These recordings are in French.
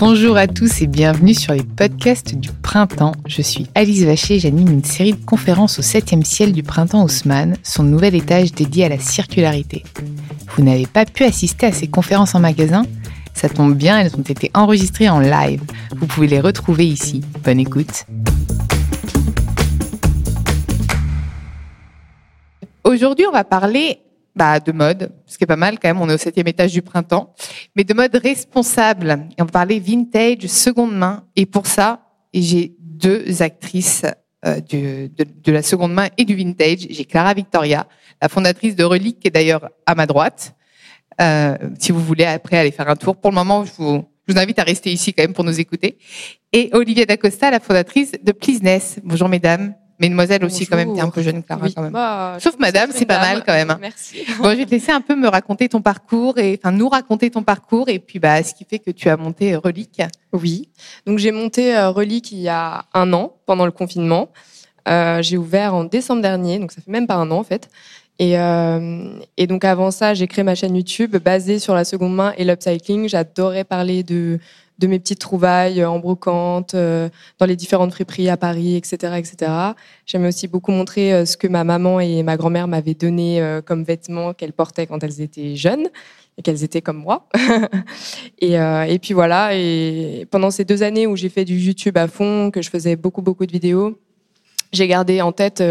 Bonjour à tous et bienvenue sur les podcasts du printemps. Je suis Alice Vacher j'anime une série de conférences au 7e ciel du printemps Haussmann, son nouvel étage dédié à la circularité. Vous n'avez pas pu assister à ces conférences en magasin? Ça tombe bien, elles ont été enregistrées en live. Vous pouvez les retrouver ici. Bonne écoute. Aujourd'hui, on va parler bah, de mode, ce qui est pas mal quand même, on est au septième étage du printemps, mais de mode responsable. Et on va parler vintage, seconde main. Et pour ça, j'ai deux actrices euh, de, de, la seconde main et du vintage. J'ai Clara Victoria, la fondatrice de Relique, qui est d'ailleurs à ma droite. Euh, si vous voulez après aller faire un tour. Pour le moment, je vous, je vous invite à rester ici quand même pour nous écouter. Et Olivia D'Acosta, la fondatrice de Pleaseness. Bonjour mesdames. Mesdemoiselles aussi, quand même, t'es un peu jeune, Clara, quand même. Bah, Sauf madame, c'est pas mal, quand même. Hein. Merci. Bon, je vais te laisser un peu me raconter ton parcours et, enfin, nous raconter ton parcours et puis, bah, ce qui fait que tu as monté Relique. Oui. Donc, j'ai monté euh, Relique il y a un an, pendant le confinement. Euh, j'ai ouvert en décembre dernier, donc ça fait même pas un an, en fait. Et, euh, et donc, avant ça, j'ai créé ma chaîne YouTube basée sur la seconde main et l'upcycling. J'adorais parler de, de mes petites trouvailles en brocante, euh, dans les différentes friperies à Paris, etc., etc. J'aimais aussi beaucoup montrer euh, ce que ma maman et ma grand-mère m'avaient donné euh, comme vêtements qu'elles portaient quand elles étaient jeunes et qu'elles étaient comme moi. et, et, puis voilà. Et pendant ces deux années où j'ai fait du YouTube à fond, que je faisais beaucoup beaucoup de vidéos, j'ai gardé en tête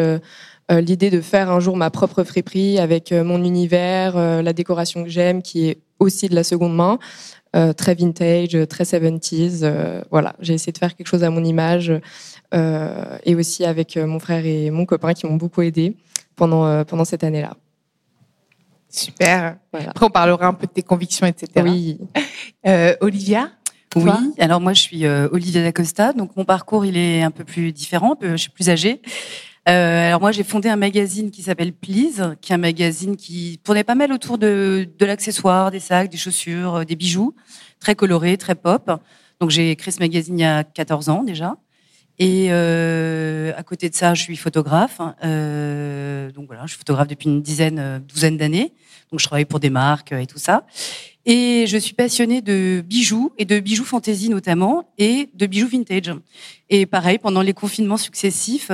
l'idée de faire un jour ma propre friperie avec mon univers, la décoration que j'aime, qui est aussi de la seconde main. Euh, très vintage, très 70s. Euh, voilà, j'ai essayé de faire quelque chose à mon image euh, et aussi avec mon frère et mon copain qui m'ont beaucoup aidé pendant, pendant cette année-là. Super. Après, on parlera un peu de tes convictions, etc. Oui. Olivia oui, alors moi je suis Olivia D'Acosta, donc mon parcours il est un peu plus différent, je suis plus âgée. Euh, alors moi, j'ai fondé un magazine qui s'appelle Please, qui est un magazine qui tournait pas mal autour de, de l'accessoire, des sacs, des chaussures, euh, des bijoux, très colorés, très pop. Donc j'ai créé ce magazine il y a 14 ans déjà. Et euh, à côté de ça, je suis photographe. Euh, donc voilà, je suis photographe depuis une dizaine, euh, douzaine d'années. Donc je travaille pour des marques et tout ça. Et je suis passionnée de bijoux et de bijoux fantaisie notamment et de bijoux vintage. Et pareil, pendant les confinements successifs,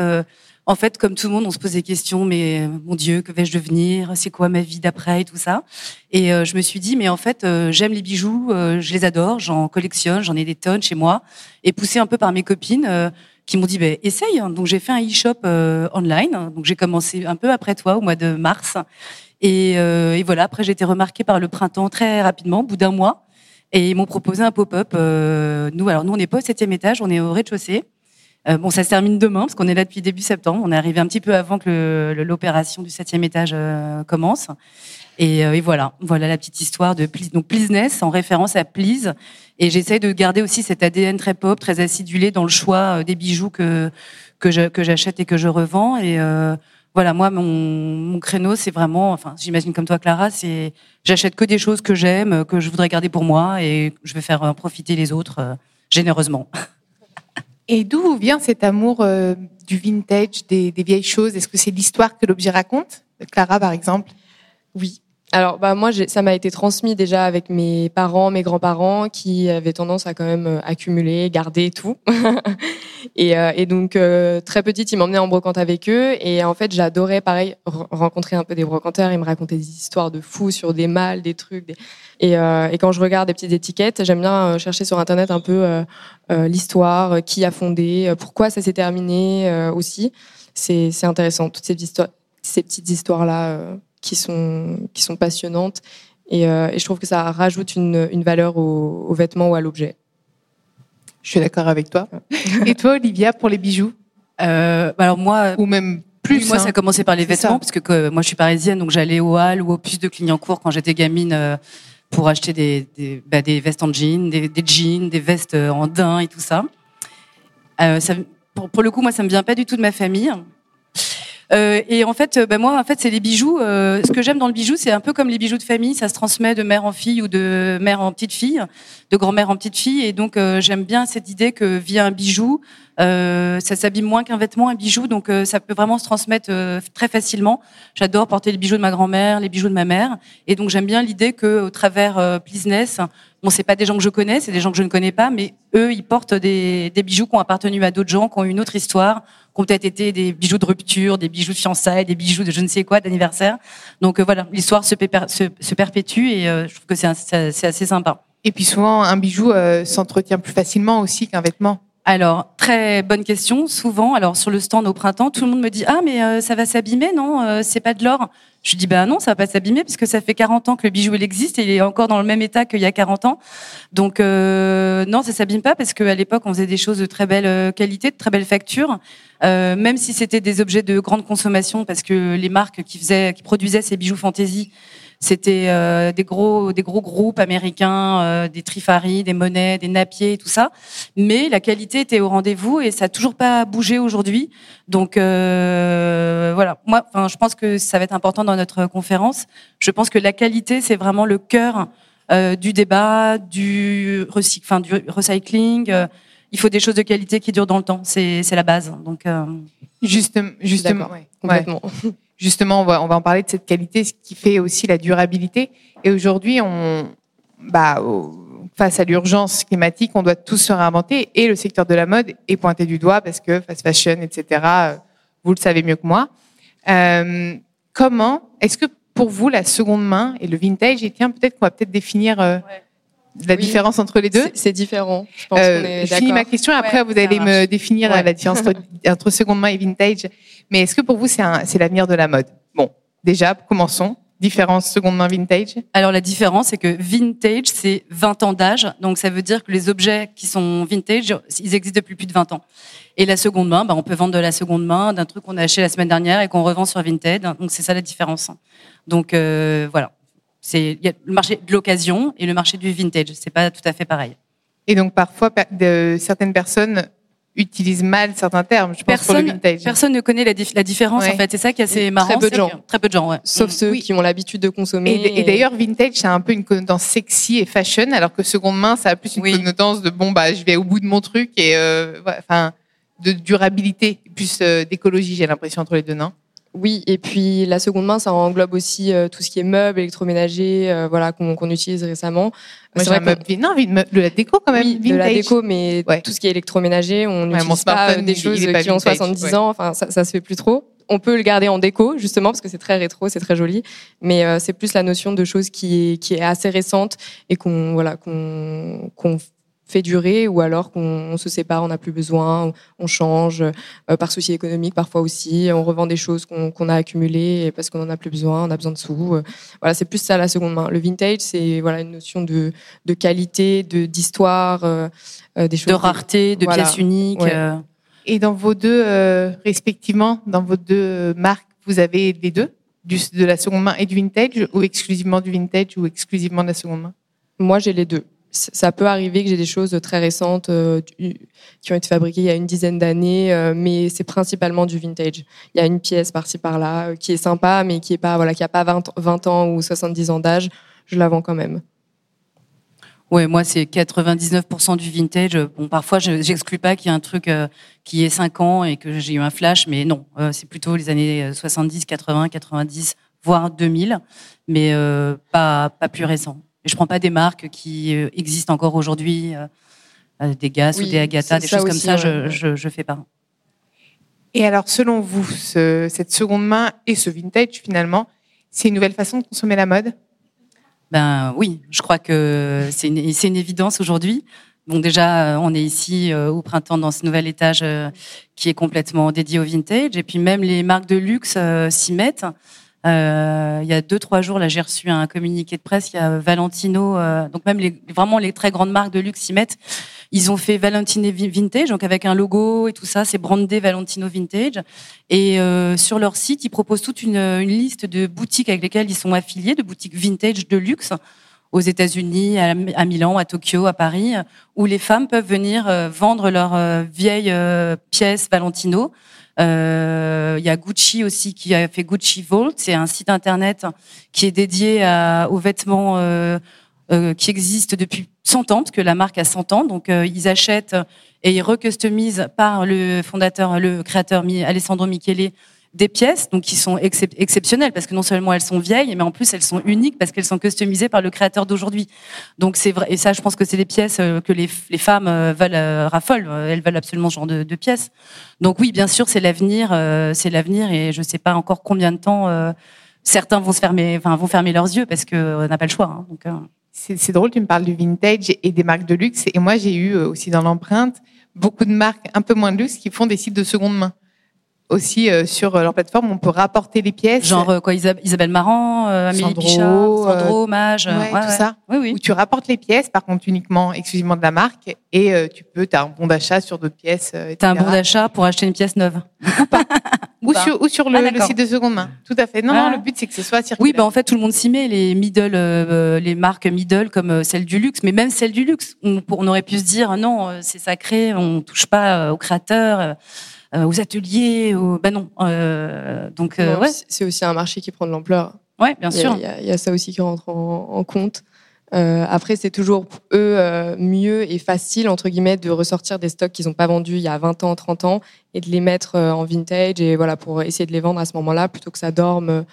en fait, comme tout le monde, on se pose des questions, mais euh, mon Dieu, que vais-je devenir? C'est quoi ma vie d'après et tout ça? Et euh, je me suis dit, mais en fait, euh, j'aime les bijoux, je les adore, j'en collectionne, j'en ai des tonnes chez moi. Et poussé un peu par mes copines qui m'ont dit, bah, essaye. Donc j'ai fait un e-shop online. Donc j'ai commencé un peu après toi, au mois de mars. Et, et voilà, après j'ai été remarquée par le printemps très rapidement, au bout d'un mois. Et ils m'ont proposé un pop-up. nous, alors nous, on n'est pas au septième étage, on est au rez-de-chaussée. Euh, bon, ça se termine demain parce qu'on est là depuis début septembre. On est arrivé un petit peu avant que l'opération du septième étage euh, commence. Et, euh, et, voilà, voilà la petite histoire de Please. Donc Pleaseness en référence à Please. Et j'essaie de garder aussi cet ADN très pop, très acidulé dans le choix des bijoux que que j'achète et que je revends. Et voilà, moi mon, mon créneau c'est vraiment, enfin j'imagine comme toi Clara, c'est j'achète que des choses que j'aime, que je voudrais garder pour moi et je vais faire profiter les autres généreusement. Et d'où vient cet amour euh, du vintage, des, des vieilles choses? Est-ce que c'est l'histoire que l'objet raconte? Clara, par exemple. Oui. Alors, bah, moi, ça m'a été transmis déjà avec mes parents, mes grands-parents, qui avaient tendance à quand même euh, accumuler, garder tout. et, euh, et, donc, très petite, ils m'emmenaient en brocante avec eux. Et en fait, j'adorais, pareil, rencontrer un peu des brocanteurs. Ils me racontaient des histoires de fous sur des mâles, des trucs. Et, euh, et, quand je regarde des petites étiquettes, j'aime bien euh, chercher sur Internet un peu euh, euh l'histoire, qui a fondé, pourquoi ça s'est terminé aussi. C'est intéressant, toutes ces, histoires, ces petites histoires-là qui, sont, qui sont passionnantes. Et, et, je trouve que ça rajoute une, une valeur au, au vêtement ou à l'objet. Je suis d'accord avec toi. et toi, Olivia, pour les bijoux? Bah Alors moi... Ou même plus, moi, hein. ça a commencé par les vêtements, parce que, que, moi, je suis parisienne, donc j'allais au Hall ou au Puce de Clignancourt quand j'étais gamine pour acheter des, des, bah, des vestes en jean, des, des, jeans, des vestes euh, en daim et tout ça. Euh, ça pour, pour, le coup, moi, ça me vient pas du tout de ma famille. Euh, et en fait, bah, moi, en fait, c'est les bijoux. Euh, ce que j'aime dans le bijou, c'est un peu comme les bijoux de famille. Ça se transmet de mère en fille ou de mère en petite fille, de grand-mère en petite fille. Et donc, euh, j'aime bien cette idée que via un bijou, euh, ça s'abîme moins qu'un vêtement, un bijou. Donc, euh, ça peut vraiment se transmettre très facilement. J'adore porter les bijoux de ma grand-mère, les bijoux de ma mère. Et donc, j'aime bien l'idée que, au travers Business, bon, c'est pas des gens que je connais, c'est des gens que je ne connais pas, mais eux, ils portent des, bijoux qui ont appartenu à d'autres gens, qui ont une autre histoire qui ont peut-être été des bijoux de rupture, des bijoux de fiançailles, des bijoux de je ne sais quoi, d'anniversaire. Donc euh, voilà, l'histoire se, se, perpétue et euh, je trouve que c'est assez sympa. Et puis souvent, un bijou euh, s'entretient plus facilement aussi qu'un vêtement. Alors, très bonne question. Souvent, alors sur le stand au printemps, tout le monde me dit ah mais ça va s'abîmer, non C'est pas de l'or. Je dis bah non, ça va pas s'abîmer puisque ça fait 40 ans que le bijou il existe et il est encore dans le même état qu'il y a 40 ans. Donc euh, non, ça s'abîme pas parce qu'à l'époque on faisait des choses de très belle euh, qualité, de très belle facture. Euh, même si c'était des objets de grande consommation, parce que les marques qui faisaient, qui produisaient ces bijoux fantaisie c'était euh, des gros des gros groupes américains, euh, des Trifari, des Monet, des Napier et tout ça. Mais la qualité était au rendez-vous et ça a toujours pas bougé aujourd'hui. Donc euh, voilà, moi, enfin, je pense que ça va être important dans notre conférence. Je pense que la qualité, c'est vraiment le cœur euh, du débat, du, recyc enfin, du recycling. il faut des choses de qualité qui durent dans le temps. C'est la base. Donc justement, justement, complètement. Justement, on va, on va en parler de cette qualité, ce qui fait aussi la durabilité. Et aujourd'hui, on, bah, face à l'urgence climatique, on doit tous se réinventer et le secteur de la mode est pointé du doigt parce que fast fashion, etc., vous le savez mieux que moi. Euh, comment, est-ce que pour vous, la seconde main et le vintage, et tiens, peut-être qu'on va peut-être définir euh, la différence entre les deux C'est différent. Je, pense euh, je finis ma question et après vous allez me définir la différence entre, seconde main et vintage. Mais est-ce que pour vous c'est l'avenir de la mode? Bon, déjà commençons. Différence seconde main vintage? Alors la différence c'est que vintage c'est 20 ans d'âge, donc ça veut dire que les objets qui sont vintage, ils existent depuis plus de 20 ans. Et la seconde main, bah, on peut vendre de la seconde main d'un truc qu'on a acheté la semaine dernière et qu'on revend sur Vinted. Donc c'est ça la différence. Donc euh, voilà. C'est le marché de l'occasion et le marché du vintage. C'est pas tout à fait pareil. Et donc parfois, certaines personnes utilisent mal certains termes. Je pense personne, pour le vintage. Personne ne connaît la, la différence en fait. C'est ça qui est assez marrant. Très peu de gens. Très peu de gens, ouais. Sauf ceux qui ont l'habitude de consommer. Et, d'ailleurs, vintage, c'est un peu une connotation sexy et fashion, alors que seconde main, ça a plus une connotation de bon bah je vais au bout de mon truc et euh, enfin de durabilité, plus euh, d'écologie. J'ai l'impression entre les deux, non? Oui, et puis la seconde main, ça englobe aussi euh, tout ce qui est meubles, électroménager, euh, voilà, qu'on utilise récemment. Moi, j'ai un meuble, non, de la déco quand même. Oui, de la déco, mais tout ce qui est électroménager, on n'utilise pas euh, des choses qui ont 70 ans. Enfin, ça, ça se fait plus trop. On peut le garder en déco justement parce que c'est très rétro, c'est très joli, mais c'est plus la notion de choses qui est, qui est assez récente et qu'on voilà qu'on qu'on fait durer ou alors qu'on se sépare, on n'a plus besoin, on change euh, par souci économique parfois aussi, on revend des choses qu'on a accumulées parce qu'on n'en a plus besoin, on a besoin de sous. Euh, voilà, c'est plus ça la seconde main. Le vintage, c'est voilà une notion de, de qualité, de d'histoire, euh, des choses de rareté, de pièces uniques. Et dans vos deux respectivement, dans vos deux marques, vous avez les deux, du, de la seconde main et du vintage, ou exclusivement du vintage ou exclusivement de la seconde main? Moi, j'ai les deux ça peut arriver que j'ai des choses très récentes euh, qui ont été fabriquées il y a une dizaine d'années, euh, mais c'est principalement du vintage. Il y a une pièce par-ci par-là euh, qui est sympa, mais qui est pas voilà, qui a pas 20, 20 ans ou 70 ans d'âge. Je la vends quand même. Ouais, moi c'est 99% du vintage. Bon, parfois j'exclus pas qu'il y ait un truc qui est 5 ans et que j'ai eu un flash, mais non, c'est plutôt les années 70, 80, 90, voire 2000, mais pas pas plus récent. Et je prends pas des marques qui euh, existent encore aujourd'hui, euh, euh, des Gas ou des Agatha, des choses comme ça. Je, je, je fais pas. Et alors, selon vous, ce, cette seconde main et ce vintage, finalement, c'est une nouvelle façon de consommer la mode? Ben oui, je crois que c'est une, une, évidence aujourd'hui. Bon, déjà, on est ici au printemps dans ce nouvel étage qui est complètement dédié au vintage. Et puis même les marques de luxe s'y mettent. Euh, il y a deux trois jours, là, j'ai reçu un communiqué de presse. Il y a Valentino, euh, donc même les, vraiment les très grandes marques de luxe s'y mettent. Ils ont fait Valentino Vintage, donc avec un logo et tout ça, c'est brandé Valentino Vintage. Et euh, sur leur site, ils proposent toute une, une, liste de boutiques avec lesquelles ils sont affiliés, de boutiques vintage de luxe aux États-Unis, à, Milan, à Tokyo, à Paris, où les femmes peuvent venir vendre leurs vieilles pièces Valentino il y a Gucci aussi qui a fait Gucci Vault. C'est un site internet qui est dédié à, aux vêtements euh, euh, qui existent depuis 100 ans, parce que la marque a 100 ans. Donc ils achètent et ils recustomisent par le fondateur, le créateur Alessandro Michele des pièces donc qui sont exceptionnelles parce que non seulement elles sont vieilles mais en plus elles sont uniques parce qu'elles sont customisées par le créateur d'aujourd'hui. Donc c'est vrai et ça je pense que c'est des pièces euh, que les, les femmes euh, veulent euh, raffolent, elles veulent absolument ce genre de, pièces. Donc oui, bien sûr, c'est l'avenir, c'est l'avenir et je sais pas encore combien de temps certains vont se fermer enfin vont fermer leurs yeux parce que on n'a pas le choix hein, donc c'est drôle, tu me parles du vintage et des marques de luxe. Et moi, j'ai eu aussi dans l'empreinte beaucoup de marques un peu moins de luxe qui font des sites de seconde main aussi euh, sur leur plateforme, on peut rapporter les pièces. Genre euh, quoi, Isabelle Marant, euh, Amélie Sandro, Bichard, Sandro, Mage, ouais, tout ça. Oui, oui. Où tu rapportes les pièces, par contre uniquement, exclusivement de la marque, et tu peux, tu as un bon d'achat sur d'autres pièces. Tu as un bon d'achat pour acheter une pièce neuve. Ou pas. ou, sur, ou sur le, ah, le, site de seconde main. Tout à fait. Non, non, le but c'est que ce soit circulaire. Oui, bah en fait tout le monde s'y met, les middle, les marques middle comme celle du luxe, mais même celle du luxe. On, on aurait pu se dire non, c'est sacré, on touche pas aux créateurs. Euh, aux ateliers, au... ben non. Euh, donc euh, ouais. c'est aussi un marché qui prend de l'ampleur. Ouais, bien sûr. Il y, a ça aussi qui rentre en, compte. Euh, après, c'est toujours eux mieux et facile entre guillemets de ressortir des stocks qu'ils n'ont pas vendus il y a 20 ans, 30 ans et de les mettre en vintage et voilà pour essayer de les vendre à ce moment-là plutôt que ça dorme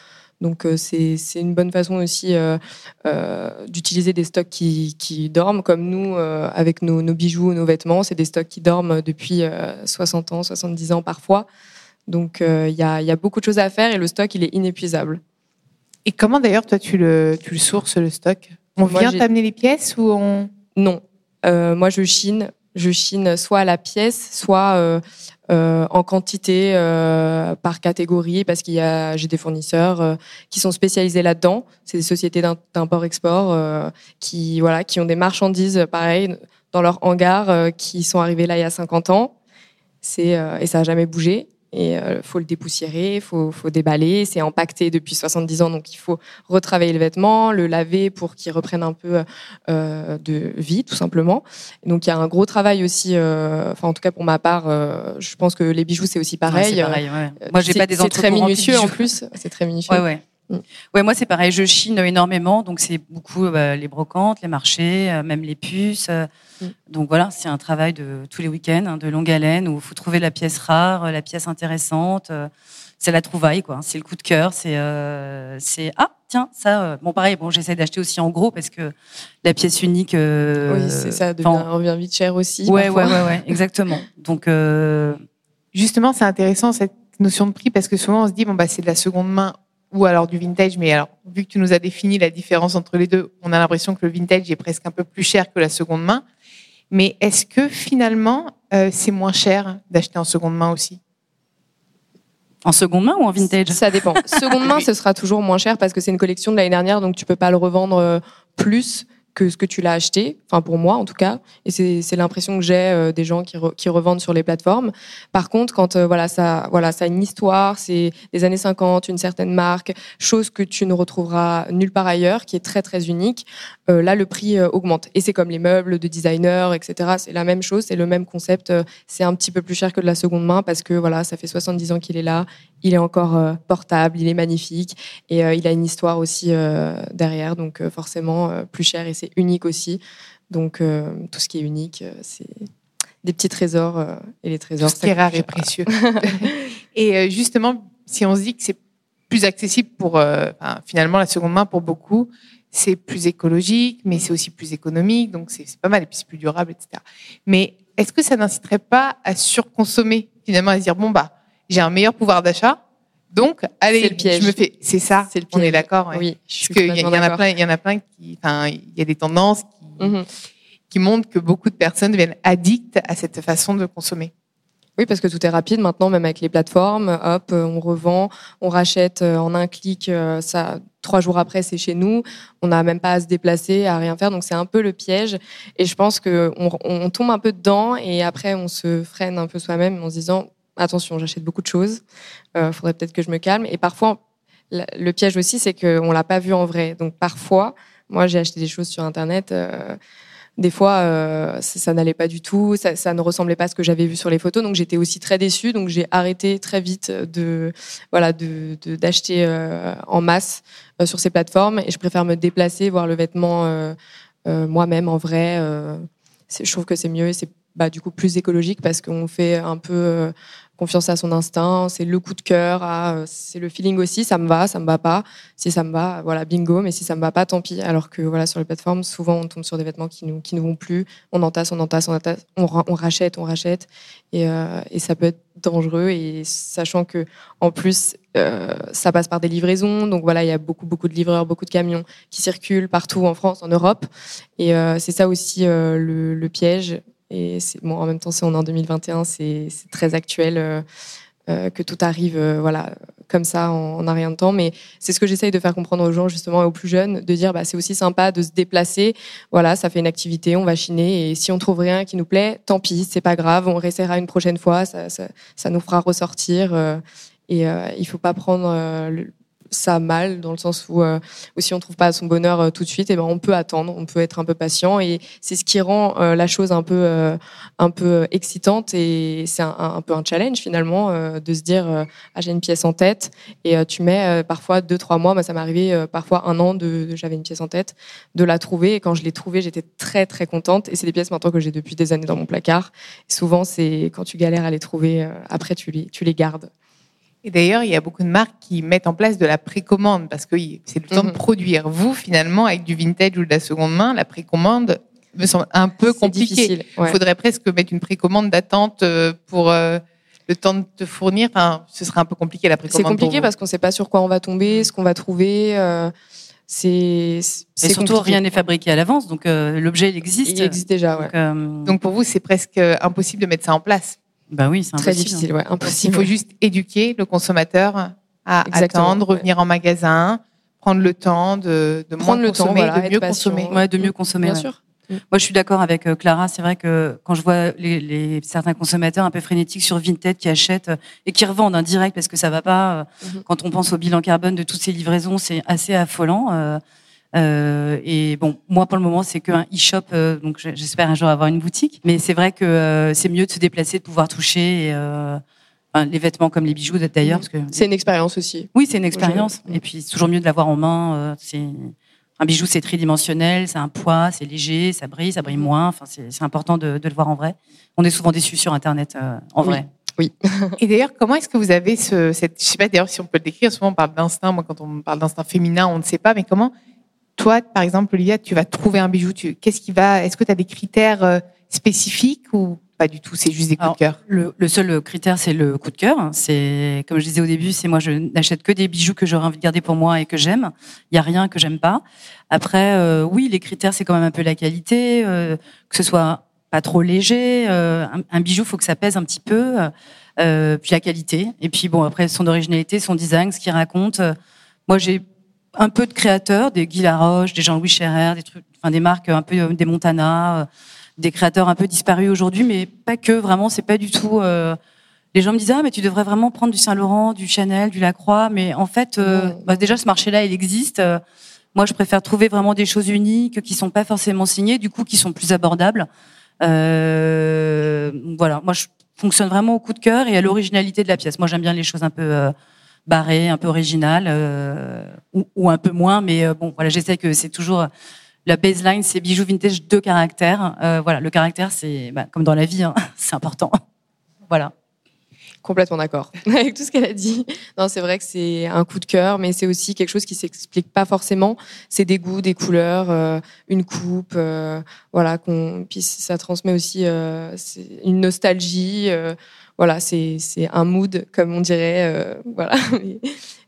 donc euh, c'est une bonne façon aussi euh, euh, d'utiliser des stocks qui, qui, dorment, comme nous avec nos, nos, bijoux, nos vêtements. C'est des stocks qui dorment depuis 60 ans, 70 ans parfois. Donc il y a, y, a, beaucoup de choses à faire et le stock il est inépuisable. Et comment d'ailleurs toi tu le, tu le sources le stock? On vient t'amener les pièces ou on Non, moi je chine je chine soit à la pièce, soit euh, euh, en quantité euh, par catégorie, parce qu'il y a j'ai des fournisseurs qui sont spécialisés là-dedans. C'est des sociétés d'import-export qui voilà qui ont des marchandises pareil dans leur hangar qui sont arrivées là il y a 50 ans. C'est et ça a jamais bougé et euh, faut le dépoussiérer, faut faut déballer, c'est empaqueté depuis 70 ans donc il faut retravailler le vêtement, le laver pour qu'il reprenne un peu euh, de vie tout simplement. donc il y a un gros travail aussi euh, enfin en tout cas pour ma part euh, je pense que les bijoux c'est aussi pareil. Ouais, pareil ouais. Moi j'ai pas des C'est très minutieux en plus, c'est très minutieux. Ouais ouais. Mm. Ouais, moi c'est pareil, je chine énormément, donc c'est beaucoup bah, les brocantes, les marchés, euh, même les puces. Euh. Mm. Donc voilà, c'est un travail de tous les week-ends, hein, de longue haleine, où il faut trouver la pièce rare, la pièce intéressante. Euh. c'est la trouvaille, quoi. C'est le coup de cœur. C'est, c'est ah tiens ça. bon pareil, bon j'essaie d'acheter aussi en gros parce que la pièce unique. oui, c'est ça, devient, revient vite cher aussi. Ouais, ouais, ouais, ouais, exactement. Donc justement, c'est intéressant cette notion de prix parce que souvent on se dit bon bah c'est de la seconde main ou alors du vintage. Mais alors, vu que tu nous as défini la différence entre les deux, on a l'impression que le vintage est presque un peu plus cher que la seconde main. Mais est-ce que finalement, euh, c'est moins cher d'acheter en seconde main aussi? En seconde main ou en vintage? Ça dépend. seconde main, ce sera toujours moins cher parce que c'est une collection de l'année dernière, donc tu peux pas le revendre euh, plus que ce que tu l'as acheté, enfin pour moi en tout cas, et c'est l'impression que j'ai euh, des gens qui, revendent sur les plateformes. Par contre, quand euh, voilà ça voilà ça a une histoire, c'est des années 50, une certaine marque, chose que tu ne retrouveras nulle part ailleurs, qui est très très unique. Euh, là, le prix augmente. Et c'est comme les meubles de designer, etc. C'est la même chose, c'est le même concept. c'est un petit peu plus cher que de la seconde main parce que voilà, ça fait 70 ans qu'il est là, il est encore portable, il est magnifique et il a une histoire aussi derrière, donc forcément plus cher et c'est unique aussi. Donc, euh, tout ce qui est unique, euh, c'est des petits trésors euh, et les trésors. Tout ce qui est rare et précieux. et justement, si on se dit que c'est plus accessible pour finalement la seconde main pour beaucoup, c'est plus écologique, mais c'est aussi plus économique, donc c'est pas mal et puis c'est plus durable, etc. Mais est-ce que ça n'inciterait pas à surconsommer finalement à se dire bon bah j'ai un meilleur pouvoir d'achat, donc, allez, le piège. je me fais, c'est ça. C'est le piège. On est d'accord. Oui, je Parce qu'il y, en a plein, il y en a plein qui, enfin, il y a des tendances qui, mhm. qui montrent que beaucoup de personnes deviennent addictes à cette façon de consommer. Oui, parce que tout est rapide maintenant, même avec les plateformes. Hop, on revend, on rachète euh, en un clic. Euh, ça, trois jours après, c'est chez nous. On n'a même pas à se déplacer, à rien faire. Donc c'est un peu le piège. Et je pense que on, on tombe un peu dedans et après on se freine un peu soi-même en se disant attention, j'achète beaucoup de choses, il euh, faudrait peut-être que je me calme. Et parfois, le piège aussi, c'est qu'on l'a pas vu en vrai. Donc parfois, moi, j'ai acheté des choses sur Internet. Euh, des fois, euh, ça, n'allait pas du tout, ça, ne ressemblait pas à ce que j'avais vu sur les photos. Donc j'étais aussi très déçue. Donc j'ai arrêté très vite de voilà de d'acheter euh, en masse sur ces plateformes et je préfère me déplacer, voir le vêtement moi-même en vrai. je trouve que c'est mieux bah, du coup plus écologique parce qu'on fait un peu confiance à son instinct, c'est le coup de cœur, euh, c'est le feeling aussi, ça me va, ça me va pas. Si ça me va, voilà, bingo, mais si ça me va pas, tant pis. Alors que voilà, sur les plateformes, souvent on tombe sur des vêtements qui nous qui nous vont plus, on entasse, on entasse, on entasse, on, on rachète, on rachète, et, euh, et, ça peut être dangereux. Et sachant que en plus euh, ça passe par des livraisons, donc voilà, il y a beaucoup beaucoup de livreurs, beaucoup de camions qui circulent partout en France, en Europe, et c'est ça aussi le piège et bon, en même temps, c'est on est en 2021, c'est très actuel euh, euh, que tout arrive, euh, voilà, comme ça en, un rien de temps. Mais c'est ce que j'essaye de faire comprendre aux gens, justement, et aux plus jeunes, de dire, bah, c'est aussi sympa de se déplacer. Voilà, ça fait une activité, on va chiner, et si on trouve rien qui nous plaît, tant pis, c'est pas grave, on réessayera une prochaine fois, ça, nous fera ressortir. et il faut pas prendre ça mal dans le sens où, euh, si on trouve pas son bonheur euh, tout de suite, et ben on peut attendre, on peut être un peu patient et c'est ce qui rend euh, la chose un peu un peu excitante et c'est un, peu un challenge finalement de se dire ah j'ai une pièce en tête et tu mets parfois deux trois mois, moi ça m'est arrivé parfois un an de, j'avais une pièce en tête de la trouver et quand je l'ai trouvée j'étais très très contente et c'est des pièces maintenant que j'ai depuis des années dans mon placard. Et souvent c'est quand tu galères à les trouver après tu les tu les gardes. Et d'ailleurs, il y a beaucoup de marques qui mettent en place de la précommande parce que c'est le temps de mhm. produire. Vous, finalement, avec du vintage ou de la seconde main, la précommande me semble un peu compliqué. Il faudrait presque mettre une précommande d'attente euh, pour euh, le temps de te fournir. Enfin, ce serait un peu compliqué la précommande. C'est compliqué parce qu'on ne sait pas sur quoi on va tomber, ce qu'on va trouver. Euh, c'est et surtout rien n'est fabriqué à l'avance, donc l'objet il existe. Il existe déjà. Ouais. Donc, donc pour vous, c'est presque impossible de mettre ça en place. Bah oui, c'est très difficile, ouais, impossible. Il faut juste éduquer le consommateur à attendre, revenir en magasin, prendre le temps de, de moins consommer, de mieux consommer. Ouais, de mieux consommer. Bien sûr. Moi, je suis d'accord avec euh, Clara. C'est vrai que quand je vois les, les, certains consommateurs un peu frénétiques sur Vinted qui achètent euh, et qui revendent en direct parce que ça va pas, euh, mhm. quand on pense au bilan carbone de toutes ces livraisons, c'est assez affolant. Euh, et bon, moi pour le moment c'est qu'un e-shop, euh, donc j'espère un jour avoir une boutique. Mais c'est vrai que euh, c'est mieux de se déplacer, de pouvoir toucher. Et, enfin, les vêtements comme les bijoux d'ailleurs, parce que c'est une expérience aussi. Oui, c'est une expérience. Et puis c'est toujours mieux de l'avoir en main. c'est un bijou, c'est tridimensionnel, c'est un poids, c'est léger, ça brille, ça brille moins. Enfin, c'est important de, de, le voir en vrai. On est souvent déçus sur Internet en vrai. Oui. Et d'ailleurs, comment est-ce que vous avez ce, cette, je sais pas d'ailleurs si on peut le décrire. Souvent, on parle d'instinct. Moi, quand on parle d'instinct féminin, on ne sait pas. Mais comment toi, par exemple, Olivia, tu vas trouver un bijou. Qu'est-ce qui va Est-ce que tu as des critères euh, spécifiques ou pas du tout C'est juste des coups de cœur? Le, seul critère, c'est le coup de cœur. C'est comme je disais au début, c'est moi, je n'achète que des bijoux que j'aurais envie de garder pour moi et que j'aime. Il y a rien que j'aime pas. Après, euh, oui, les critères, c'est quand même un peu la qualité, euh, que ce soit pas trop léger. un, un, bijou, faut que ça pèse un petit peu. puis la qualité. Et puis bon, après son originalité, son design, ce qu'il raconte. moi, j'ai un peu de créateurs, des Guy Laroche, des Jean-Louis Scherrer, des trucs, enfin des marques un peu euh, des Montana, euh, des créateurs un peu disparus aujourd'hui, mais pas que. Vraiment, c'est pas du tout. Euh, les gens me disent ah mais tu devrais vraiment prendre du Saint Laurent, du Chanel, du Lacroix, mais en fait, bah, déjà ce marché-là il existe. moi, je préfère trouver vraiment des choses uniques qui sont pas forcément signées, du coup qui sont plus abordables. voilà, moi je fonctionne vraiment au coup de cœur et à l'originalité de la pièce. Moi, j'aime bien les choses un peu barré, un peu original, euh, ou, un peu moins. Mais euh, bon, voilà, j'essaie que c'est toujours la baseline, c'est bijoux vintage de caractère. Euh, voilà, le caractère, c'est bah, comme dans la vie, hein, c'est important. voilà. Complètement d'accord avec tout ce qu'elle a dit. Non, c'est vrai que c'est un coup de cœur, mais c'est aussi quelque chose qui s'explique pas forcément. C'est des goûts, des couleurs, une coupe, voilà. Qu'on puis ça transmet aussi une nostalgie. Voilà, c'est un mood, comme on dirait. Euh, voilà.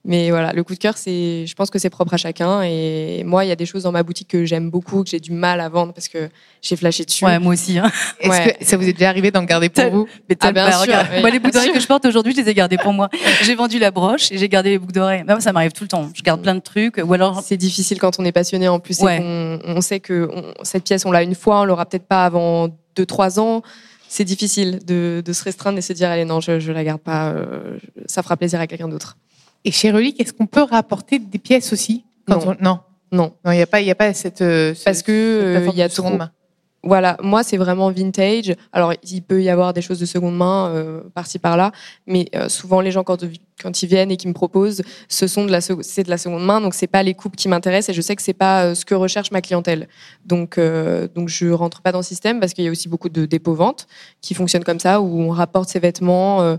Mais voilà, le coup de cœur, c'est, je pense que c'est propre à chacun. Et moi, il y a des choses dans ma boutique que j'aime beaucoup, que j'ai du mal à vendre parce que j'ai flashé dessus. Ouais, moi aussi. Hein. Est-ce que ça vous est déjà arrivé d'en garder pour vous ah, bien sûr, Moi, les boucles d'oreilles que je porte aujourd'hui, je les ai gardées pour moi. J'ai vendu la broche et j'ai gardé les boucles d'oreilles. Moi, ça m'arrive tout le temps. Je garde plein de trucs. Ou alors. C'est difficile quand on est passionné en plus. Ouais. On, on, sait que cette pièce, on l'a une fois, on l'aura peut-être pas avant deux, trois ans c'est difficile de, de, se restreindre et se dire allez non je, je la garde pas euh, ça fera plaisir à quelqu'un d'autre et chez Relique, est-ce qu'on peut rapporter des pièces aussi quand Non. non. Non, il n'y a pas, il y a pas cette. Parce que euh, il y a trop. Voilà, moi c'est vraiment vintage. Alors il peut y avoir des choses de seconde main euh, par-ci par-là, mais euh, souvent les gens quand ils viennent et qui me proposent, ce sont de la c'est de la seconde main, donc c'est pas les coupes qui m'intéressent et je sais que c'est pas euh, ce que recherche ma clientèle. Donc donc je rentre pas dans le système parce qu'il y a aussi beaucoup de dépôts ventes qui fonctionnent comme ça où on rapporte ses vêtements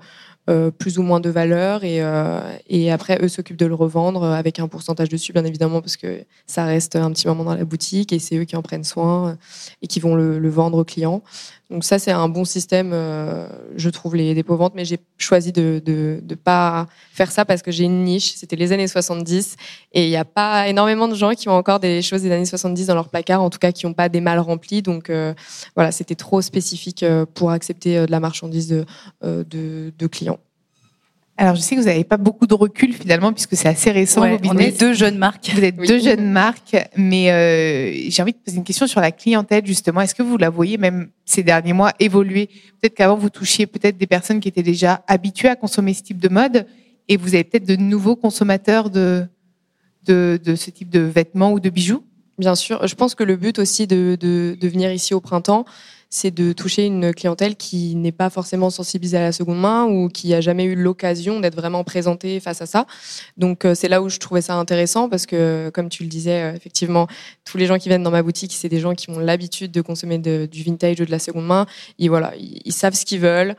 euh, plus ou moins de valeur et, euh, et après eux s'occupent de le revendre avec un pourcentage dessus bien évidemment parce que ça reste un petit moment dans la boutique et c'est eux qui en prennent soin et qui vont le, le vendre aux clients. Donc ça c'est un bon système, euh, je trouve les dépôts mais j'ai choisi de, de pas faire ça parce que j'ai une niche. C'était les années 70 et il n'y a pas énormément de gens qui ont encore des choses des années 70 dans leur placard, en tout cas qui n'ont pas des mal remplis. Donc voilà, c'était trop spécifique pour accepter de la marchandise de clients. Alors, je sais que vous n'avez pas beaucoup de recul finalement, puisque c'est assez récent. on est deux jeunes marques. Vous êtes deux jeunes marques, mais euh, j'ai envie de poser une question sur la clientèle justement. Est-ce que vous la voyez même ces derniers mois évoluer? Peut-être qu'avant vous touchiez peut-être des personnes qui étaient déjà habituées à consommer ce type de mode, et vous avez peut-être de nouveaux consommateurs de, de, de ce type de vêtements ou de bijoux? Bien sûr, je pense que le but aussi de, de, de venir ici au printemps, c'est de toucher une clientèle qui n'est pas forcément sensibilisée à la seconde main ou qui a jamais eu l'occasion d'être vraiment présentée face à ça. Donc euh, c'est là où je trouvais ça intéressant parce que, comme tu le disais, euh, effectivement, tous les gens qui viennent dans ma boutique, c'est des gens qui ont l'habitude de consommer du vintage ou de la seconde main. Et voilà, ils savent ce qu'ils veulent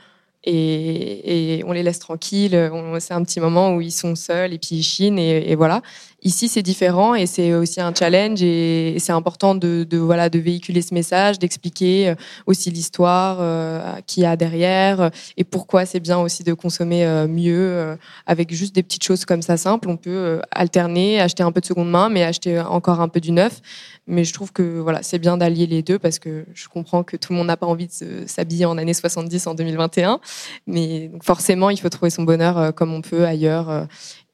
et, on les laisse tranquilles. C'est un petit moment où ils sont seuls et puis ils chinent et, voilà. Ici, c'est différent et c'est aussi un challenge et, c'est important de, voilà de véhiculer ce message, d'expliquer euh, aussi l'histoire euh, qu'il y a derrière et pourquoi c'est bien aussi de consommer euh, mieux avec juste des petites choses comme ça simples. On peut alterner, acheter un peu de seconde main, mais acheter encore un peu du neuf. Mais je trouve que voilà, c'est bien d'allier les deux parce que je comprends que tout le monde n'a pas envie de s'habiller en années 70 en 2021. Mais forcément, il faut trouver son bonheur euh, comme on peut ailleurs.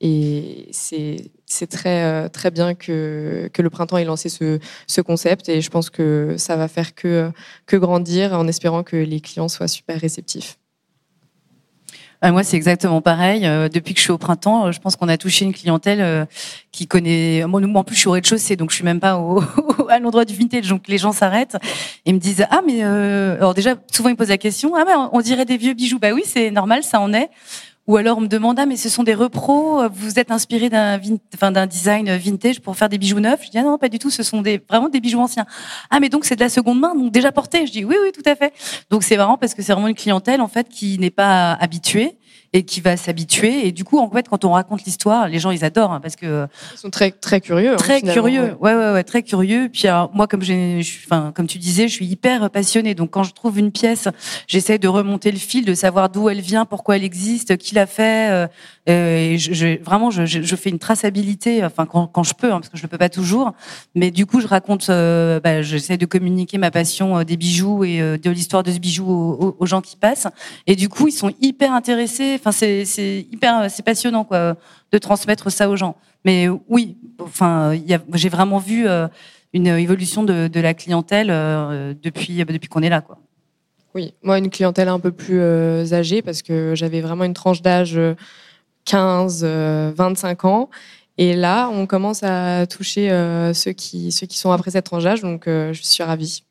Et c'est très, euh, très bien que, le printemps ait lancé ce, ce concept. Et je pense que ça va faire que, grandir en espérant que les clients soient super réceptifs. Ah, moi, c'est exactement pareil. Euh, depuis que je suis au printemps, euh, je pense qu'on a touché une clientèle qui connaît. Moi, en plus, je suis au rez-de-chaussée, donc je suis même pas au... à l'endroit du vintage. Donc les gens s'arrêtent et me disent ah mais alors déjà souvent ils me posent la question ah mais on dirait des vieux bijoux. Bah oui, c'est normal, ça en est. Ou alors on me demande ah mais ce sont des repros, vous êtes inspiré d'un design vintage pour faire des bijoux neufs? Je dis ah non pas du tout, ce sont des vraiment des bijoux anciens. Ah mais donc c'est de la seconde main, donc déjà porté? Je dis oui oui tout à fait. Donc c'est marrant parce que c'est vraiment une clientèle en fait qui n'est pas habituée et qui va s'habituer. Et du coup, en fait, quand on raconte l'histoire, les gens ils adorent hein, parce que ils sont très très curieux. Hein, très curieux, ouais. ouais ouais très curieux. Puis moi, comme j'ai, enfin comme tu disais, je suis hyper passionnée. Donc quand je trouve une pièce, j'essaie de remonter le fil, de savoir d'où elle vient, pourquoi elle existe, qui l'a fait. Euh, et je, vraiment, je, fais une traçabilité, enfin quand, je peux, hein, parce que je le peux pas toujours. Mais du coup, je raconte, euh, bah, j'essaie de communiquer ma passion euh, des bijoux et de l'histoire de ce bijou aux, gens qui passent. Et du coup, ils sont hyper intéressés. Enfin, c'est, c'est hyper, c'est passionnant quoi, de transmettre ça aux gens. Mais oui, enfin, j'ai vraiment vu une évolution de, de la clientèle depuis depuis qu'on est là quoi. Oui, moi une clientèle un peu plus âgée parce que j'avais vraiment une tranche d'âge 15, 25 euh, ans. Et là, on commence à toucher euh, ceux, qui, ceux qui sont après cette tranche d'âge, donc euh, je suis ravie.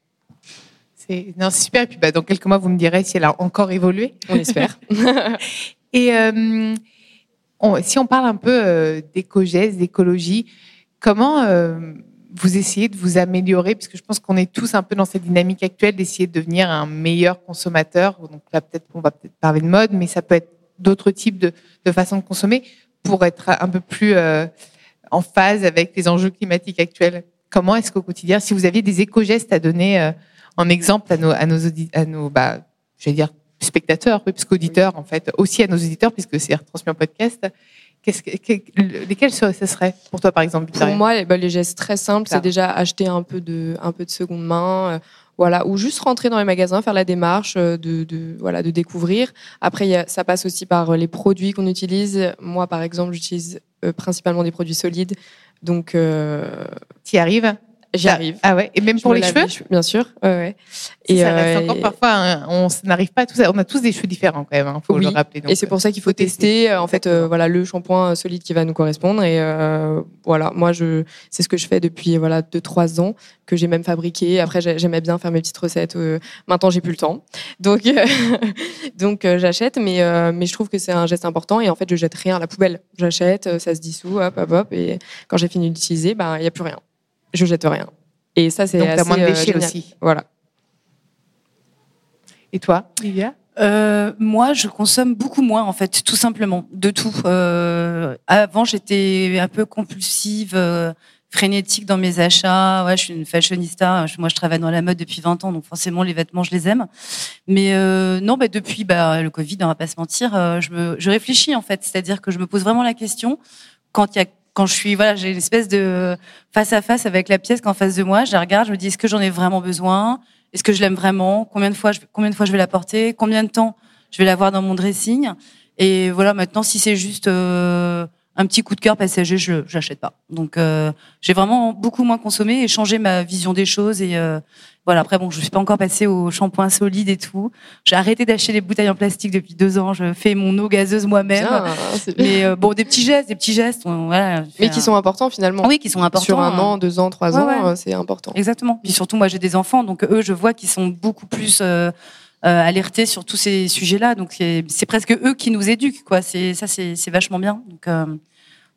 C'est super. Et puis, bah, dans quelques mois, vous me direz si elle a encore évolué. On espère. Et si on parle un peu d'éco-gestes, d'écologie, comment vous essayez de vous améliorer? Parce que je pense qu'on est tous un peu dans cette dynamique actuelle d'essayer de devenir un meilleur consommateur. Donc là, peut-être, on va peut-être parler de mode, mais ça peut être d'autres types de, de façons de consommer pour être un peu plus euh, en phase avec les enjeux climatiques actuels. Comment est-ce qu'au quotidien, si vous aviez des éco-gestes à donner euh, en exemple à nos, à nos, à nos bah, je vais dire spectateurs, oui, qu'auditeurs en fait, aussi à nos auditeurs puisque c'est retransmis en podcast. Qu'est-ce que, lesquels ce serait pour toi par exemple Pour moi, bah, les gestes très simples, c'est déjà acheter un peu de, un peu de seconde main, euh, voilà, ou juste rentrer dans les magasins, faire la démarche euh, de, de voilà, de découvrir. Après, ça passe aussi par euh, les produits qu'on utilise. Moi, par exemple, j'utilise euh, principalement des produits solides. Donc, tu y arrives? J'y arrive. Ah ouais. Et même Je pour les cheveux. Bien sûr. Ouais, ouais. Et ça reste euh, encore parfois, hein, on n'arrive pas à tout ça. On a tous des cheveux différents quand même. hein, faut Oui. le rappeler. Donc, et c'est pour ça qu'il faut faut tester. tester, euh, en fait, euh, voilà, le shampoing solide qui va nous correspondre. Et euh, voilà, moi, je, c'est ce que je fais depuis voilà deux trois ans que j'ai même fabriqué. Après, j'ai- j'aimais bien faire mes petites recettes. maintenant, j'ai plus le temps, donc euh, donc j'achète. Mais euh, mais je trouve que c'est un geste important. Et en fait, je jette rien à la poubelle. J'achète, ça se dissout, hop hop hop. Et quand j'ai fini d'utiliser, ben il y a plus rien. Je jette rien. Et ça, c'est Donc, t'as assez moins de euh, déchets aussi. Voilà. Et toi, Livia? Euh, moi, je consomme beaucoup moins, en fait, tout simplement, de tout. Euh, avant, j'étais un peu compulsive, euh, frénétique dans mes achats. Ouais, je suis une fashionista. Je- Moi, je travaille dans la mode depuis 20 ans, donc forcément, les vêtements, je les aime. Mais euh, non, bah, depuis bah, le Covid, on va pas se mentir, euh, je, me, je réfléchis, en fait. C'est-à-dire que je me pose vraiment la question quand il y a quand je suis voilà j'ai une espèce de face à face avec la pièce qu'en face de moi je la regarde je me dis est-ce que j'en ai vraiment besoin? Est-ce que je l'aime vraiment? Combien de fois je, combien de fois je vais la porter? Combien de temps je vais l'avoir dans mon dressing? Et voilà, maintenant, si c'est juste euh, un petit coup de cœur passager, je j'achète pas. Donc, euh, j'ai vraiment beaucoup moins consommé et changé ma vision des choses. Et euh, voilà, après, bon, je suis pas encore passée au shampoing solide et tout. J'ai arrêté d'acheter les bouteilles en plastique depuis deux ans. Je fais mon eau gazeuse moi-même. Mais euh, bon, des petits gestes, des petits gestes. on- voilà, Mais qui sont importants finalement. oui, qui sont importants. Sur un an, deux ans, trois Ouais, ans, ouais. c'est important. Exactement. Puis surtout, moi, j'ai des enfants, donc eux, je vois qu'ils sont beaucoup plus euh, alertés sur tous ces sujets-là. Donc c'est presque eux qui nous éduquent, quoi. C'est ça, c'est vachement bien. Donc, euh, donc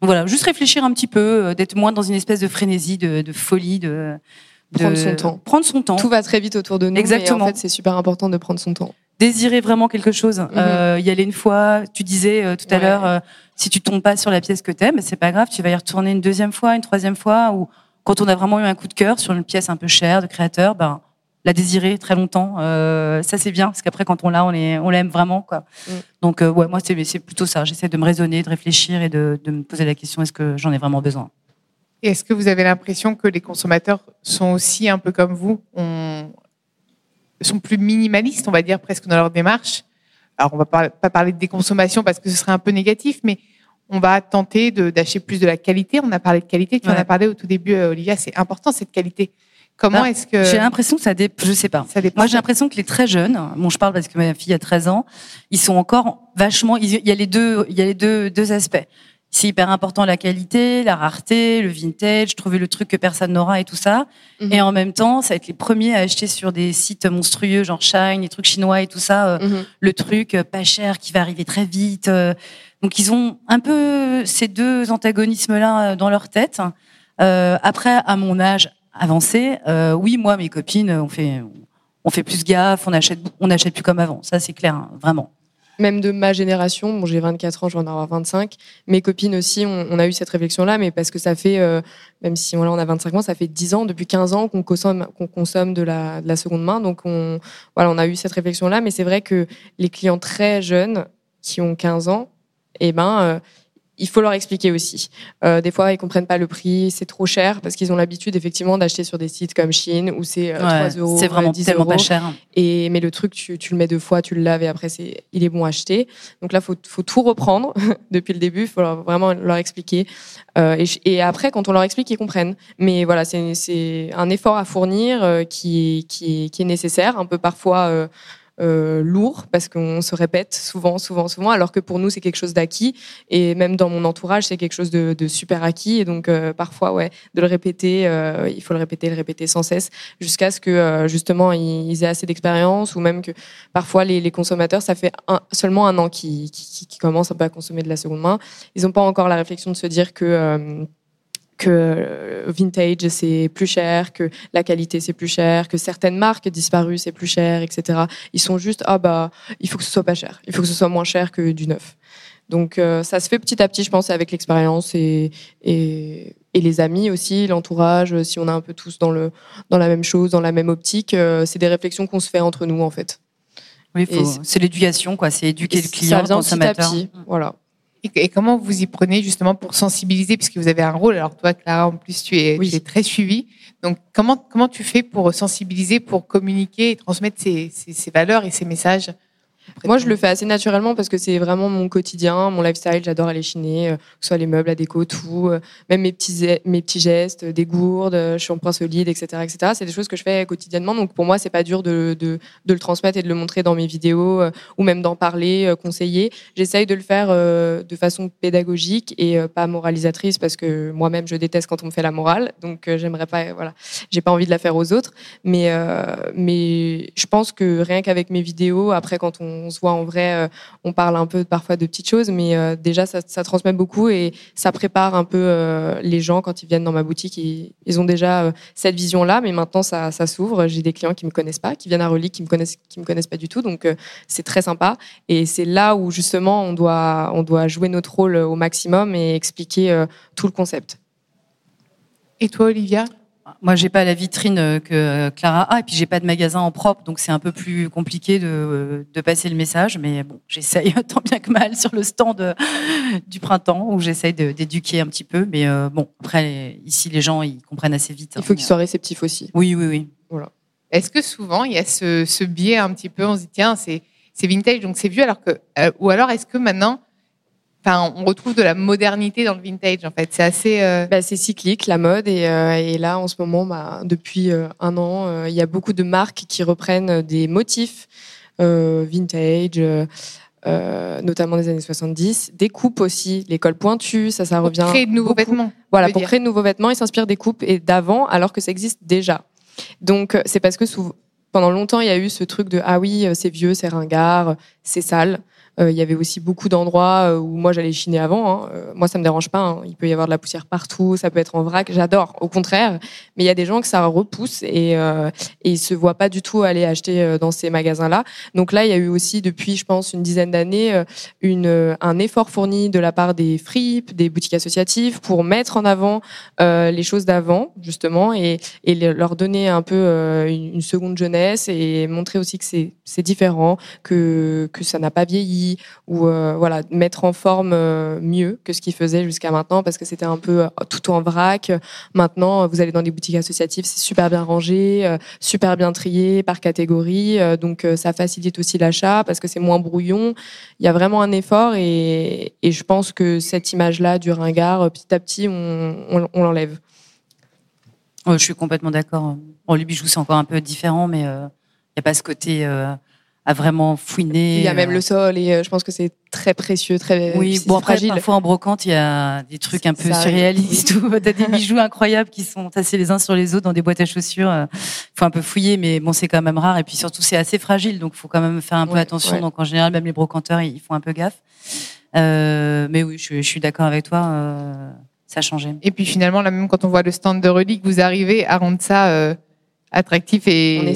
voilà, juste réfléchir un petit peu, euh, d'être moins dans une espèce de frénésie, de, de folie, de, de- Prendre son temps. Prendre son temps. Tout va très vite autour de nous. Exactement. En fait, c'est super important de prendre son temps. désirer vraiment quelque chose. Euh, y aller une fois. Tu disais euh, tout à Ouais. l'heure, euh, si tu tombes pas sur la pièce que t'aimes, c'est pas grave. Tu vas y retourner une deuxième fois, une troisième fois, ou quand on a vraiment eu un coup de cœur sur une pièce un peu chère de créateur, ben la désirer très longtemps. Euh, ça c'est bien parce qu'après quand on l'a, on on l'aime vraiment quoi. Mm. Donc euh, ouais, moi c'est c'est plutôt ça. J'essaie de me raisonner, de réfléchir et de, de me poser la question est-ce que j'en ai vraiment besoin? Et est-ce que vous avez l'impression que les consommateurs sont aussi un peu comme vous, on- sont plus minimalistes, on va dire, presque dans leur démarche Alors, on va pas, pas parler de déconsommation parce que ce serait un peu négatif, mais on va tenter de- d'acheter plus de la qualité. On a parlé de qualité, tu en as parlé au tout début, euh, Olivia, c'est important cette qualité. Comment est-ce que J'ai l'impression que ça dépend, je sais pas. ça dépend Moi, j'ai l'impression que les très jeunes, bon, je parle parce que ma fille a 13 ans, ils sont encore vachement, il y a les deux, il y a les deux, deux aspects. C'est hyper important la qualité, la rareté, le vintage, trouver le truc que personne n'aura et tout ça. Mhm. Et en même temps, ça va être les premiers à acheter sur des sites monstrueux, genre Shine, les trucs chinois et tout ça, euh, Mhm. le truc euh, pas cher qui va arriver très vite. euh. Donc ils ont un peu ces deux antagonismes-là dans leur tête. Euh, après, à mon âge avancé, euh, oui, moi, mes copines, on fait, on fait plus gaffe, on achète, on achète plus comme avant. Ça, c'est clair, hein, vraiment. Même de ma génération, bon, j'ai 24 ans, je vais en avoir 25. Mes copines aussi, on, a eu cette réflexion-là, mais parce que ça fait, euh, même si on a 25 ans, ça fait 10 ans, depuis 15 ans qu'on consomme, qu'on consomme de la, de la seconde main. Donc, on, voilà, on a eu cette réflexion-là, mais c'est vrai que les clients très jeunes, qui ont 15 ans, eh ben, euh, il faut leur expliquer aussi. Euh, des fois, ils comprennent pas le prix, c'est trop cher, parce qu'ils ont l'habitude effectivement d'acheter sur des sites comme Chine où c'est euh, 3 Ouais, euros, c'est vraiment 10 tellement euros. pas cher. Et mais le truc, tu, tu le mets deux fois, tu le laves et après c'est, il est bon à acheter. Donc là, faut faut tout reprendre depuis le début. Faut leur- vraiment leur expliquer. Euh, et, après, quand on leur explique, ils comprennent. Mais voilà, c'est c'est un effort à fournir euh, qui qui qui est nécessaire, un peu parfois. Euh, lourd parce qu'on se répète souvent, souvent, souvent, alors que pour nous c'est quelque chose d'acquis. Et même dans mon entourage c'est quelque chose de, de super acquis. Et donc euh, parfois ouais de le répéter, euh, il faut le répéter, le répéter sans cesse jusqu'à ce que euh, justement ils, aient assez d'expérience ou même que parfois les, les consommateurs ça fait un- seulement un an qu'ils qui, qui commencent un peu à consommer de la seconde main, ils n'ont pas encore la réflexion de se dire que euh, que euh, vintage c'est plus cher, que la qualité c'est plus cher, que certaines marques disparues c'est plus cher, etc. Ils sont juste ah bah il faut que ce soit pas cher, il faut que ce soit moins cher que du neuf. Donc euh, ça se fait petit à petit, je pense, avec l'expérience et, et et les amis aussi, l'entourage. Si on est un peu tous dans le dans la même chose, dans la même optique, euh, c'est des réflexions qu'on se fait entre nous en fait. Oui, c'est- l'éducation, quoi. C'est éduquer le client, ça vient petit à consommateur. petit, voilà. Et, comment vous y prenez justement pour sensibiliser, puisque vous avez un rôle. Alors toi, Clara, en plus, tu es, Oui. tu es très suivie. Donc comment comment tu fais pour sensibiliser, pour communiquer et transmettre ces, ces, ces valeurs et ces messages? Moi, je le fais assez naturellement parce que c'est vraiment mon quotidien, mon lifestyle. J'adore aller chiner, euh, que ce soit les meubles, la déco, tout, euh, même mes petits, mes petits gestes, des gourdes, je suis en point solide, etc., etc. C'est des choses que je fais quotidiennement. Donc pour moi, c'est pas dur de, de, de, le transmettre et de le montrer dans mes vidéos euh, ou même d'en parler, conseiller. J'essaye de le faire de façon pédagogique et pas moralisatrice parce que moi-même, je déteste quand on me fait la morale. Donc j'aimerais pas, voilà, j'ai pas envie de la faire aux autres. Mais, mais je pense que rien qu'avec mes vidéos, après, quand on se voit en vrai, euh, on parle un peu parfois de petites choses, mais euh, déjà ça, transmet beaucoup et ça prépare un peu euh, les gens quand ils viennent dans ma boutique. Ils, ont déjà cette vision-là, mais maintenant ça, s'ouvre. J'ai des clients qui me connaissent pas, qui viennent à Relique, qui me me connaissent pas du tout, donc c'est très sympa. Et c'est là où justement on doit, on doit jouer notre rôle au maximum et expliquer tout le concept. Et toi, Olivia? Moi, j'ai pas la vitrine euh, que euh, Clara a, et puis j'ai pas de magasin en propre, donc c'est un peu plus compliqué de, euh, de, passer le message. Mais bon, j'essaye tant bien que mal sur le stand du printemps où j'essaye d'éduquer un petit peu. Mais bon, après, ici, les gens, ils comprennent assez vite. Il faut qu'ils soient réceptifs aussi. Oui, oui, oui. Voilà. Est-ce que souvent il y a ce, ce biais un petit peu, on se dit tiens, c'est vintage, donc c'est vieux, alors que, ou alors est-ce que maintenant Enfin, on retrouve de la modernité dans le vintage en fait. C'est assez. Euh, bah, c'est cyclique la mode et, euh, et, là en ce moment, bah, depuis euh, un an, il y a beaucoup de marques qui reprennent des motifs vintage. notamment des années 70, des coupes aussi, l'école pointue, ça, ça revient. Pour créer de nouveaux vêtements. Voilà, pour créer de nouveaux vêtements, ils s'inspirent des coupes et d'avant, alors que ça existe déjà. Donc, c'est parce que pendant longtemps, il y a eu ce truc de ah oui, c'est vieux, c'est ringard, c'est sale. Euh, il y avait aussi beaucoup d'endroits euh, où moi j'allais chiner avant. Hein. Euh, moi, ça me dérange pas. Hein. Il peut y avoir de la poussière partout, ça peut être en vrac. J'adore, au contraire. Mais il y a des gens que ça repousse et, euh, et ils se voient pas du tout aller acheter dans ces magasins-là. Donc là, il y a eu aussi depuis, je pense, une dizaine d'années, une, un effort fourni de la part des fripes, des boutiques associatives pour mettre en avant les choses d'avant, justement, et, leur donner un peu une, une seconde jeunesse et montrer aussi que c'est différent, que, que ça n'a pas vieilli ou euh, voilà mettre en forme euh, mieux que ce qu'ils faisaient jusqu'à maintenant parce que c'était un peu euh, tout en vrac. Maintenant, vous allez dans des boutiques associatives, c'est super bien rangé, super bien trié par catégorie, donc ça facilite aussi l'achat parce que c'est moins brouillon. Il y a vraiment un effort et, je pense que cette image-là du ringard, petit à petit, on, l'enlève. je suis complètement d'accord. Bon, les bijoux, c'est encore un peu différent, mais il n'y a pas ce côté à vraiment fouiner. Il y a même euh, le sol et euh, je pense que c'est très précieux, très oui. Bon après, fragile. parfois en brocante, il y a des trucs un peu surréalistes ou t'as des bijoux incroyables qui sont tassés les uns sur les autres dans des boîtes à chaussures. Il euh, faut un peu fouiller, mais bon, c'est quand même rare. Et puis surtout, c'est assez fragile, donc faut quand même faire un peu attention. Donc en général, même les brocanteurs, ils font un peu gaffe. Euh, mais oui, je, je suis d'accord avec toi. Euh, ça a changé. Et puis finalement, là même quand on voit le stand de relique, vous arrivez à rendre ça attractif et,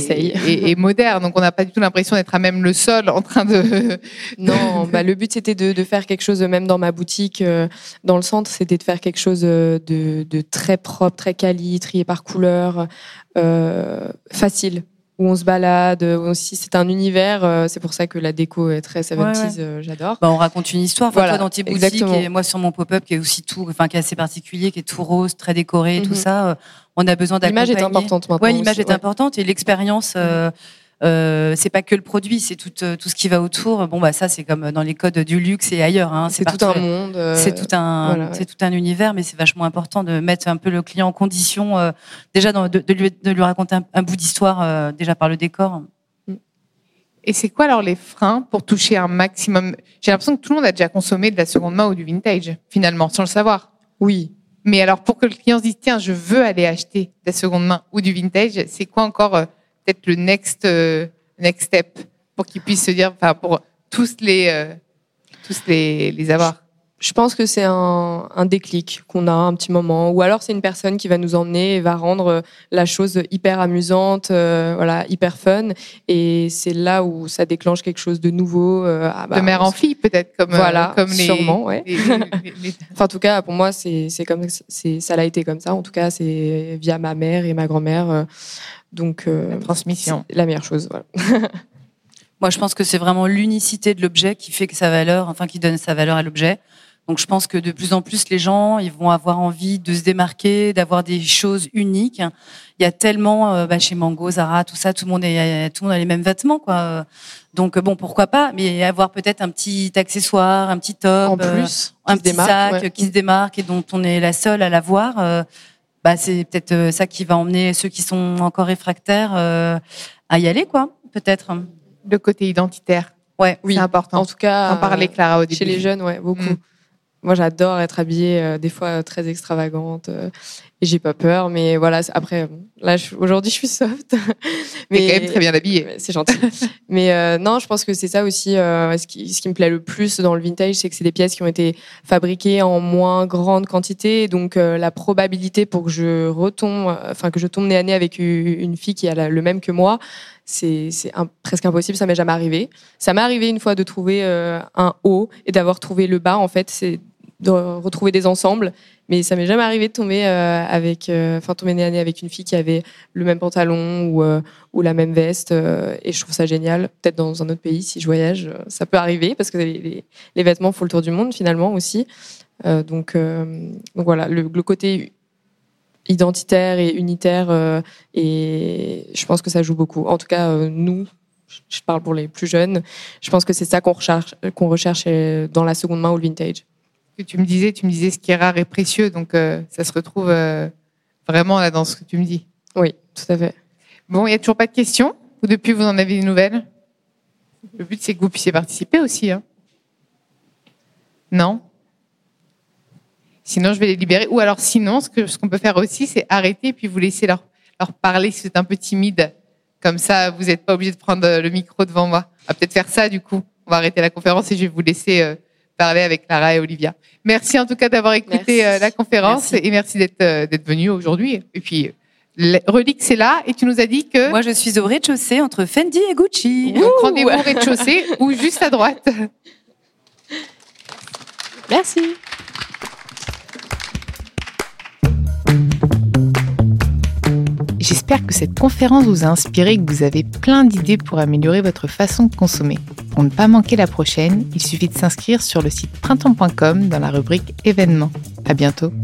et, moderne. Donc on n'a pas du tout l'impression d'être à même le sol en train de. non, bah, le but c'était de, de, faire quelque chose, même dans ma boutique, euh, dans le centre, c'était de faire quelque chose de, de, très propre, très quali, trié par couleur, euh, facile où on se balade aussi c'est un univers euh, c'est pour ça que la déco est très 70 euh, j'adore. Bah, on raconte une histoire. Voilà, toi dans tes boutiques et moi sur mon pop-up qui est aussi tout enfin qui est assez particulier qui est tout rose très décoré tout mhm. ça on a besoin d'accompagner l'image est importante maintenant ouais l'image est importante et l'expérience euh, euh, c'est pas que le produit, c'est tout, euh, tout ce qui va autour. Bon, bah ça, c'est comme dans les codes du luxe et ailleurs. Hein. C'est tout un monde. Euh, c'est tout un, c'est tout un univers, mais c'est vachement important de mettre un peu le client en condition, euh, déjà de, de, lui, de, lui, raconter un, bout d'histoire déjà par le décor. Et c'est quoi alors les freins pour toucher un maximum? J'ai l'impression que tout le monde a déjà consommé de la seconde main ou du vintage, finalement, sans le savoir. Oui. Mais alors pour que le client se dise tiens, je veux aller acheter de la seconde main ou du vintage, c'est quoi encore peut-être le next euh, next step pour qu'ils puissent se dire, enfin pour tous les euh, tous les, les avoir. Je pense que c'est un, un, déclic qu'on a un petit moment, ou alors c'est une personne qui va nous emmener et va rendre la chose hyper amusante, euh, voilà, hyper fun, et c'est là où ça déclenche quelque chose de nouveau. Euh, ah bah, de mère en fille peut-être, comme voilà, comme les, sûrement, ouais. enfin, en tout cas, pour moi, c'est c'est comme c'est ça l'a été comme ça. En tout cas, c'est via ma mère et ma grand-mère. Donc, euh, la transmission. La meilleure chose, voilà. Moi, je pense que c'est vraiment l'unicité de l'objet qui fait que sa valeur, enfin, qui donne sa valeur à l'objet. Donc je pense que de plus en plus les gens, ils vont avoir envie de se démarquer, d'avoir des choses uniques. Il y a tellement euh, bah, chez Mango, Zara, tout ça, tout le monde est, tout le monde a les mêmes vêtements, quoi. Donc bon, pourquoi pas, mais avoir peut-être un petit accessoire, un petit top, En plus, un petit démarque, sac ouais. qui se démarque et dont on est la seule à l'avoir. Bah c'est peut-être euh, ça qui va emmener ceux qui sont encore réfractaires euh, à y aller, quoi. Peut-être. Le côté identitaire. Ouais. Oui, C'est important. En tout cas, En parler, Clara, au début. chez les jeunes, ouais, beaucoup. Mm. Moi, j'adore être habillée, euh, des fois euh, très extravagante, euh, et j'ai pas peur. Mais voilà, après, bon, là, aujourd'hui, je suis soft. Mais quand même très bien habillé. Ouais, C'est gentil. Mais euh, non, je pense que c'est ça aussi euh, ce, qui, ce qui me plaît le plus dans le vintage, c'est que c'est des pièces qui ont été fabriquées en moins grande quantité. Donc euh, la probabilité pour que je retombe, enfin que je tombe nez à nez avec une fille qui a la- le même que moi, c'est presque impossible. Ça m'est jamais arrivé. Ça m'est arrivé une fois de trouver euh, un haut et d'avoir trouvé le bas. En fait, c'est de retrouver des ensembles. Mais ça m'est jamais arrivé de tomber euh, avec, euh, enfin tomber avec une fille qui avait le même pantalon ou euh, la même veste. et je trouve ça génial. Peut-être dans un autre pays, si je voyage, ça peut arriver parce que les, vêtements font le tour du monde finalement aussi. Donc, voilà, le côté identitaire et unitaire, euh, et je pense que ça joue beaucoup. En tout cas, euh, nous, je parle pour les plus jeunes, je pense que c'est ça qu'on recherche, qu'on recherche euh, dans la seconde main ou le vintage. que tu me disais, tu me disais ce qui est rare est précieux, donc euh, ça se retrouve vraiment là dans ce que tu me dis. Oui, tout à fait. Bon, il n'y a toujours pas de questions? Ou depuis, vous en avez des nouvelles? Le but, c'est que vous puissiez participer aussi. Hein non? Sinon, je vais les libérer. Ou alors, sinon, ce qu'on peut faire aussi, c'est arrêter et puis vous laisser leur, leur parler si vous êtes un peu timide. Comme ça, vous n'êtes pas obligé de prendre euh, le micro devant moi. On va peut-être faire ça, du coup. On va arrêter la conférence et je vais vous laisser euh, parler avec Clara et Olivia. Merci en tout cas d'avoir écouté Merci. euh, la conférence Merci. et merci d'être euh, d'être venu aujourd'hui. Et puis, le- Relix, c'est là et tu nous as dit que... Moi, je suis au rez-de-chaussée entre Fendi et Gucci. Donc rendez-vous au rez-de-chaussée ou juste à droite. Merci. J'espère que cette conférence vous a inspiré et que vous avez plein d'idées pour améliorer votre façon de consommer. Pour ne pas manquer la prochaine, il suffit de s'inscrire sur le site printemps.com dans la rubrique événements. À bientôt.